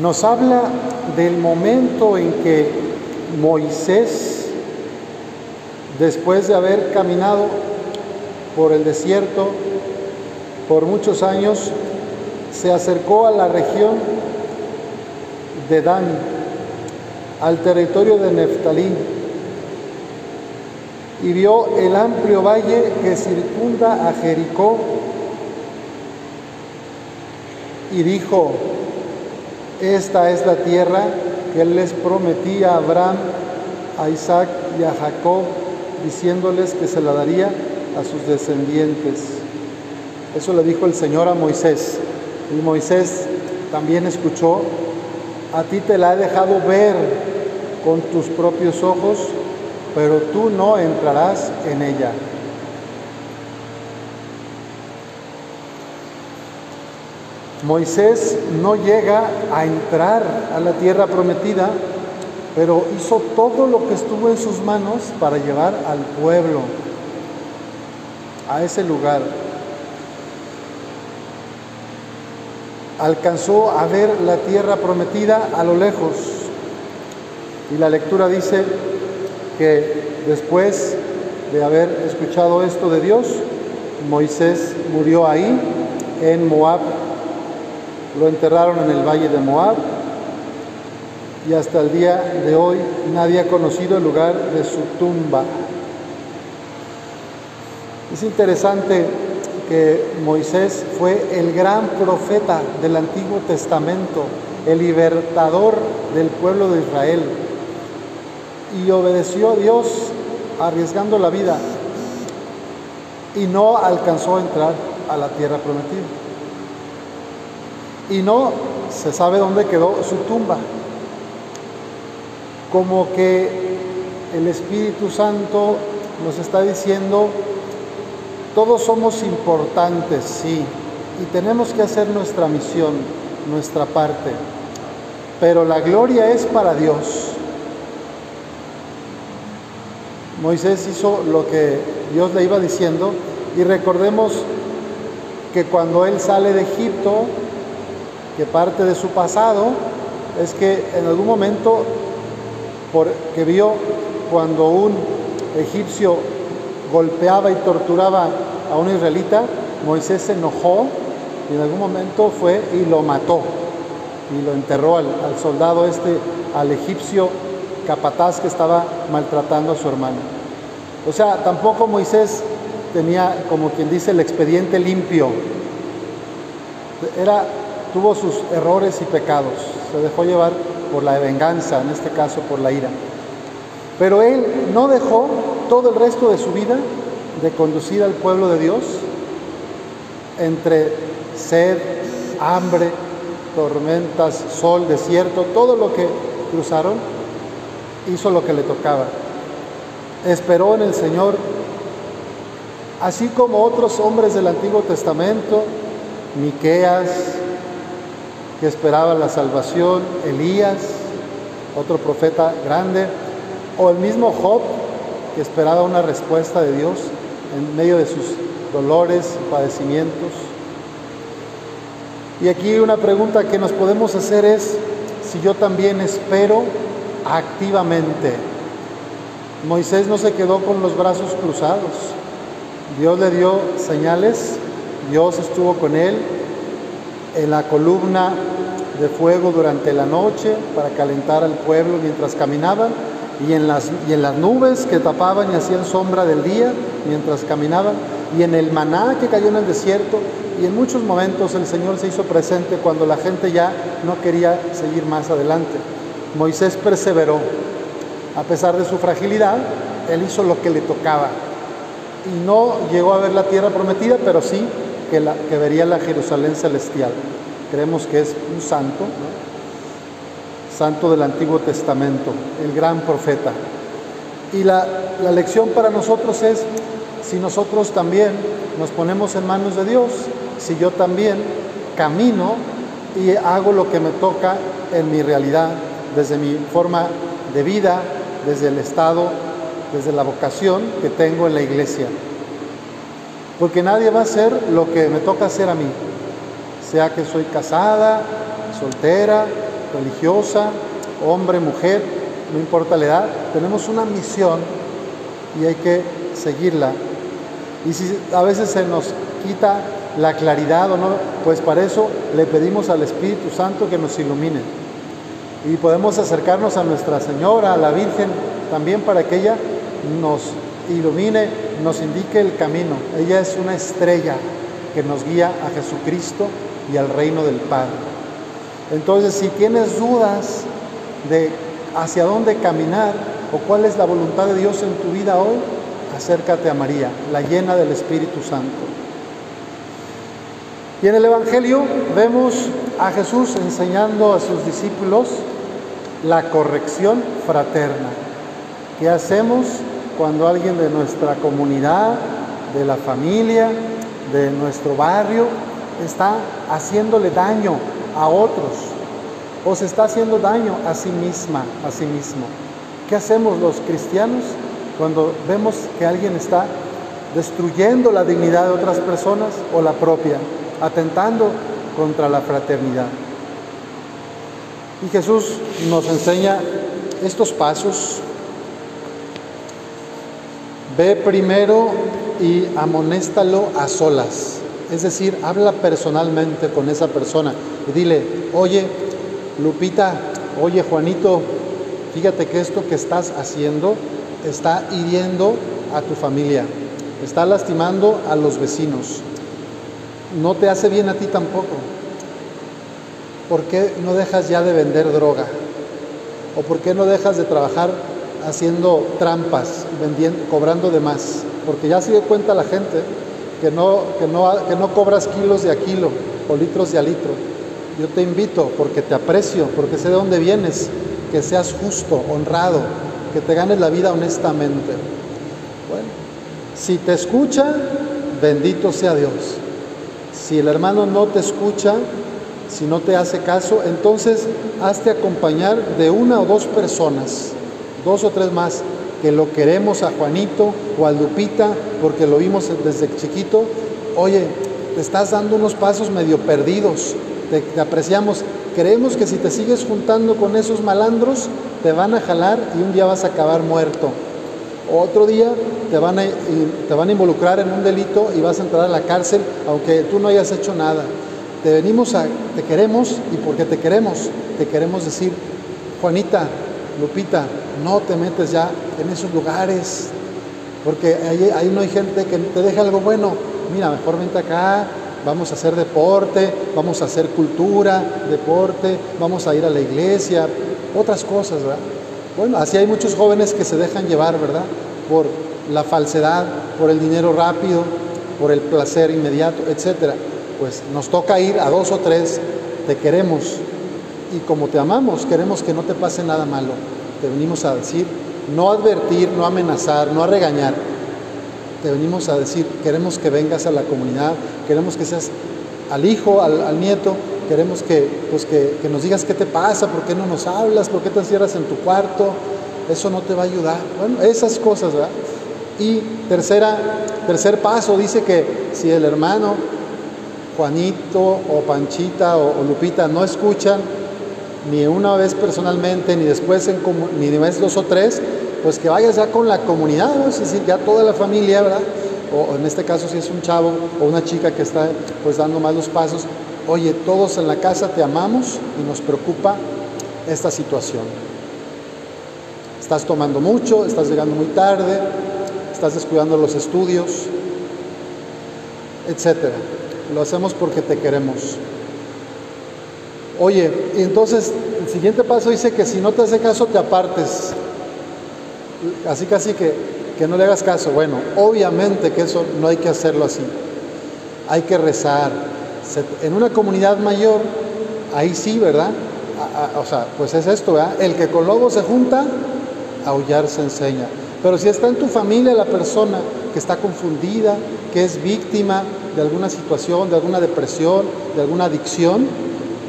nos habla del momento en que Moisés, después de haber caminado por el desierto por muchos años, se acercó a la región de Dan, al territorio de Neftalí, y vio el amplio valle que circunda a Jericó, y dijo, esta es la tierra que él les prometía a Abraham, a Isaac y a Jacob, diciéndoles que se la daría a sus descendientes. Eso le dijo el Señor a Moisés. Y Moisés también escuchó, a ti te la he dejado ver con tus propios ojos, pero tú no entrarás en ella. Moisés no llega a entrar a la tierra prometida, pero hizo todo lo que estuvo en sus manos para llevar al pueblo a ese lugar. Alcanzó a ver la tierra prometida a lo lejos. Y la lectura dice que después de haber escuchado esto de Dios, Moisés murió ahí, en Moab, lo enterraron en el valle de Moab. Y hasta el día de hoy nadie ha conocido el lugar de su tumba. Es interesante que Moisés fue el gran profeta del Antiguo Testamento, el libertador del pueblo de Israel, y obedeció a Dios arriesgando la vida y no alcanzó a entrar a la tierra prometida y no se sabe dónde quedó su tumba. Como que el Espíritu Santo nos está diciendo, todos somos importantes, sí, y tenemos que hacer nuestra misión, nuestra parte, pero la gloria es para Dios. Moisés hizo lo que Dios le iba diciendo y recordemos que cuando él sale de Egipto, que parte de su pasado es que en algún momento, que vio cuando un egipcio golpeaba y torturaba a un israelita, Moisés se enojó y en algún momento fue y lo mató y lo enterró al, al soldado este, al egipcio capataz que estaba maltratando a su hermano. O sea, tampoco Moisés tenía, como quien dice, el expediente limpio. Era tuvo sus errores y pecados, se dejó llevar por la venganza, en este caso por la ira. Pero él no dejó todo el resto de su vida de conducir al pueblo de Dios entre sed, hambre, tormentas, sol, desierto, todo lo que cruzaron, hizo lo que le tocaba. Esperó en el Señor, así como otros hombres del Antiguo Testamento, Miqueas, que esperaba la salvación, Elías, otro profeta grande, o el mismo Job, que esperaba una respuesta de Dios en medio de sus dolores y padecimientos. Y aquí una pregunta que nos podemos hacer es si yo también espero activamente. Moisés no se quedó con los brazos cruzados. Dios le dio señales, Dios estuvo con él, en la columna de fuego durante la noche para calentar al pueblo mientras caminaban y en, las, y en las nubes que tapaban y hacían sombra del día mientras caminaban y en el maná que cayó en el desierto y en muchos momentos el Señor se hizo presente cuando la gente ya no quería seguir más adelante. Moisés perseveró, a pesar de su fragilidad, él hizo lo que le tocaba y no llegó a ver la tierra prometida, pero sí que, la, que vería la Jerusalén celestial. Creemos que es un santo, santo del Antiguo Testamento, el gran profeta. Y la, la lección para nosotros es si nosotros también nos ponemos en manos de Dios, si yo también camino y hago lo que me toca en mi realidad, desde mi forma de vida, desde el estado, desde la vocación que tengo en la iglesia. Porque nadie va a hacer lo que me toca hacer a mí, sea que soy casada, soltera, religiosa, hombre, mujer, no importa la edad, tenemos una misión y hay que seguirla. Y si a veces se nos quita la claridad o no, pues para eso le pedimos al Espíritu Santo que nos ilumine. Y podemos acercarnos a Nuestra Señora, a la Virgen, también para que ella nos ilumine, nos indique el camino. Ella es una estrella que nos guía a Jesucristo y al reino del Padre. Entonces, si tienes dudas de hacia dónde caminar o cuál es la voluntad de Dios en tu vida hoy, acércate a María, la llena del Espíritu Santo. Y en el Evangelio vemos a Jesús enseñando a sus discípulos la corrección fraterna. ¿Qué hacemos cuando alguien de nuestra comunidad, de la familia, de nuestro barrio, está haciéndole daño a otros o se está haciendo daño a sí misma, a sí mismo? ¿Qué hacemos los cristianos cuando vemos que alguien está destruyendo la dignidad de otras personas o la propia? atentando contra la fraternidad. Y Jesús nos enseña estos pasos. Ve primero y amonéstalo a solas. Es decir, habla personalmente con esa persona y dile, oye, Lupita, oye, Juanito, fíjate que esto que estás haciendo está hiriendo a tu familia, está lastimando a los vecinos no te hace bien a ti tampoco. ¿Por qué no dejas ya de vender droga? ¿O por qué no dejas de trabajar haciendo trampas, vendiendo, cobrando de más? Porque ya se dio cuenta la gente que no, que, no, que no cobras kilos de a kilo o litros de a litro. Yo te invito porque te aprecio, porque sé de dónde vienes, que seas justo, honrado, que te ganes la vida honestamente. Bueno, si te escucha, bendito sea Dios. Si el hermano no te escucha, si no te hace caso, entonces hazte acompañar de una o dos personas, dos o tres más, que lo queremos a Juanito o a Lupita porque lo vimos desde chiquito. Oye, te estás dando unos pasos medio perdidos, te, apreciamos. Creemos que si te sigues juntando con esos malandros, te van a jalar y un día vas a acabar muerto. Otro día te van, a, te van a involucrar en un delito y vas a entrar a la cárcel aunque tú no hayas hecho nada. Te venimos a, te queremos y porque te queremos, te queremos decir, Juanita, Lupita, no te metes ya en esos lugares, porque ahí, no hay gente que te deje algo bueno. Mira, mejor vente acá, vamos a hacer deporte, vamos a hacer cultura, deporte, vamos a ir a la iglesia, otras cosas, ¿verdad? Bueno, así hay muchos jóvenes que se dejan llevar, ¿verdad? Por la falsedad, por el dinero rápido, por el placer inmediato, etcétera. Pues nos toca ir a dos o tres, te queremos y como te amamos, queremos que no te pase nada malo. Te venimos a decir, no advertir, no amenazar, no a regañar. Te venimos a decir, queremos que vengas a la comunidad, queremos que seas al hijo, al, nieto, queremos que, pues que, que, nos digas qué te pasa, por qué no nos hablas, por qué te encierras en tu cuarto, eso no te va a ayudar. Bueno, esas cosas, ¿verdad? Y tercera, tercer paso dice que si el hermano Juanito o Panchita o, o Lupita no escuchan, ni una vez personalmente, ni después en ni vez dos o tres, pues que vayas ya con la comunidad, ¿no? es decir, ya toda la familia, ¿verdad? O en este caso si es un chavo o una chica que está pues dando más los pasos, oye, todos en la casa te amamos y nos preocupa esta situación. Estás tomando mucho, estás llegando muy tarde, estás descuidando los estudios, etcétera. Lo hacemos porque te queremos. Oye, entonces el siguiente paso dice que si no te hace caso te apartes. Así casi que, que no le hagas caso. Bueno, obviamente que eso no hay que hacerlo así. Hay que rezar, en una comunidad mayor, ahí sí, ¿verdad? o sea, pues es esto, ¿verdad? El que con lobo se junta, aullar se enseña. Pero si está en tu familia la persona que está confundida, que es víctima de alguna situación, de alguna depresión, de alguna adicción,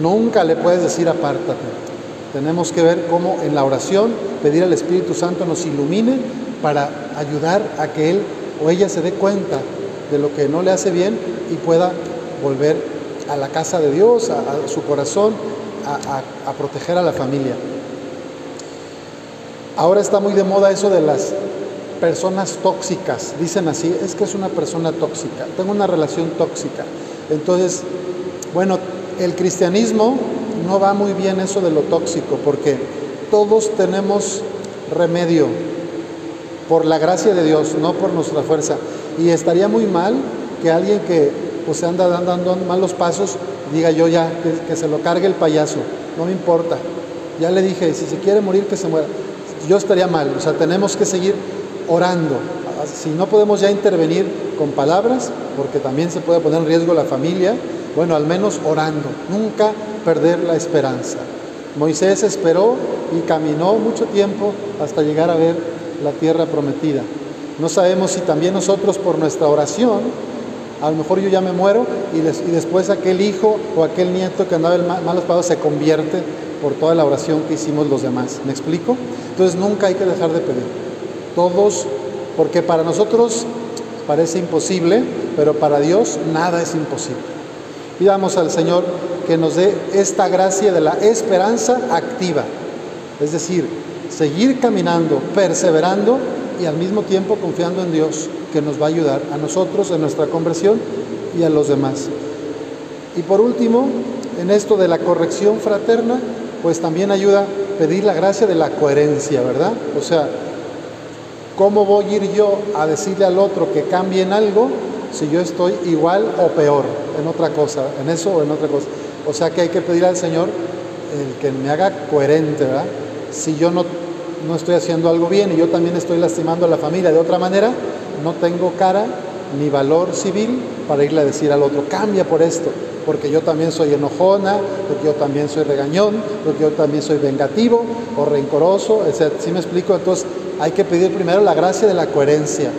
nunca le puedes decir apártate. Tenemos que ver cómo en la oración pedir al Espíritu Santo nos ilumine para ayudar a que él o ella se dé cuenta de lo que no le hace bien y pueda volver a la casa de Dios, a, su corazón, a, proteger a la familia. Ahora está muy de moda eso de las personas tóxicas. Dicen así, es que es una persona tóxica, tengo una relación tóxica. Entonces, bueno, el cristianismo no va muy bien eso de lo tóxico, porque todos tenemos remedio por la gracia de Dios, no por nuestra fuerza. Y estaría muy mal que alguien que pues anda dando malos pasos diga yo ya, que, se lo cargue el payaso, no me importa. Ya le dije, si se quiere morir, que se muera. Yo estaría mal, o sea, tenemos que seguir orando. Si no podemos ya intervenir con palabras, porque también se puede poner en riesgo la familia, bueno, al menos orando, nunca perder la esperanza. Moisés esperó y caminó mucho tiempo hasta llegar a ver la tierra prometida. No sabemos si también nosotros por nuestra oración, a lo mejor yo ya me muero y, después aquel hijo o aquel nieto que andaba en malos pasos se convierte por toda la oración que hicimos los demás. ¿Me explico? Entonces nunca hay que dejar de pedir. Todos, porque para nosotros parece imposible, pero para Dios nada es imposible. Pidamos al Señor que nos dé esta gracia de la esperanza activa, es decir, seguir caminando, perseverando y al mismo tiempo confiando en Dios que nos va a ayudar a nosotros en nuestra conversión y a los demás. Y por último, en esto de la corrección fraterna, pues también ayuda a pedir la gracia de la coherencia, ¿verdad? O sea, ¿cómo voy a ir yo a decirle al otro que cambie en algo si yo estoy igual o peor en otra cosa, en eso o en otra cosa? O sea que hay que pedir al Señor el que me haga coherente, ¿verdad? Si yo no no estoy haciendo algo bien y yo también estoy lastimando a la familia de otra manera, no tengo cara ni valor civil para irle a decir al otro, cambia por esto, porque yo también soy enojona, porque yo también soy regañón, porque yo también soy vengativo o rencoroso, etc. ¿Sí me explico? Entonces hay que pedir primero la gracia de la coherencia.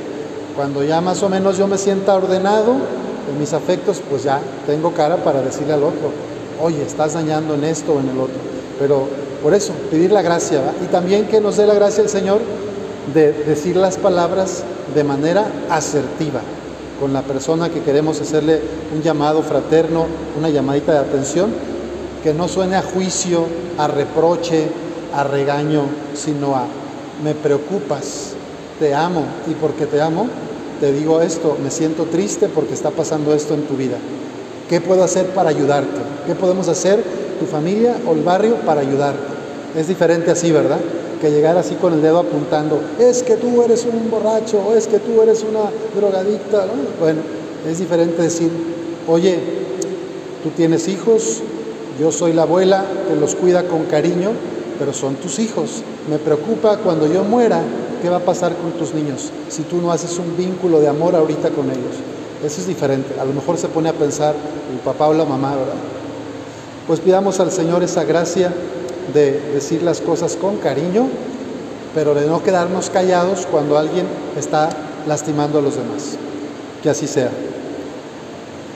Cuando ya más o menos yo me sienta ordenado en mis afectos, pues ya tengo cara para decirle al otro, oye, estás dañando en esto o en el otro. Pero por eso, pedir la gracia y también que nos dé la gracia el Señor de decir las palabras de manera asertiva con la persona que queremos hacerle un llamado fraterno, una llamadita de atención, que no suene a juicio, a reproche, a regaño, sino a me preocupas, te amo y porque te amo, te digo esto, me siento triste porque está pasando esto en tu vida. ¿Qué puedo hacer para ayudarte? ¿Qué podemos hacer tu familia o el barrio para ayudar. Es diferente así, ¿verdad? Que llegar así con el dedo apuntando, es que tú eres un borracho, o es que tú eres una drogadicta. Bueno, es diferente decir, oye, tú tienes hijos, yo soy la abuela que los cuida con cariño, pero son tus hijos. Me preocupa cuando yo muera, ¿qué va a pasar con tus niños si tú no haces un vínculo de amor ahorita con ellos? Eso es diferente. A lo mejor se pone a pensar el papá o la mamá, ¿verdad? Pues pidamos al Señor esa gracia de decir las cosas con cariño, pero de no quedarnos callados cuando alguien está lastimando a los demás. Que así sea.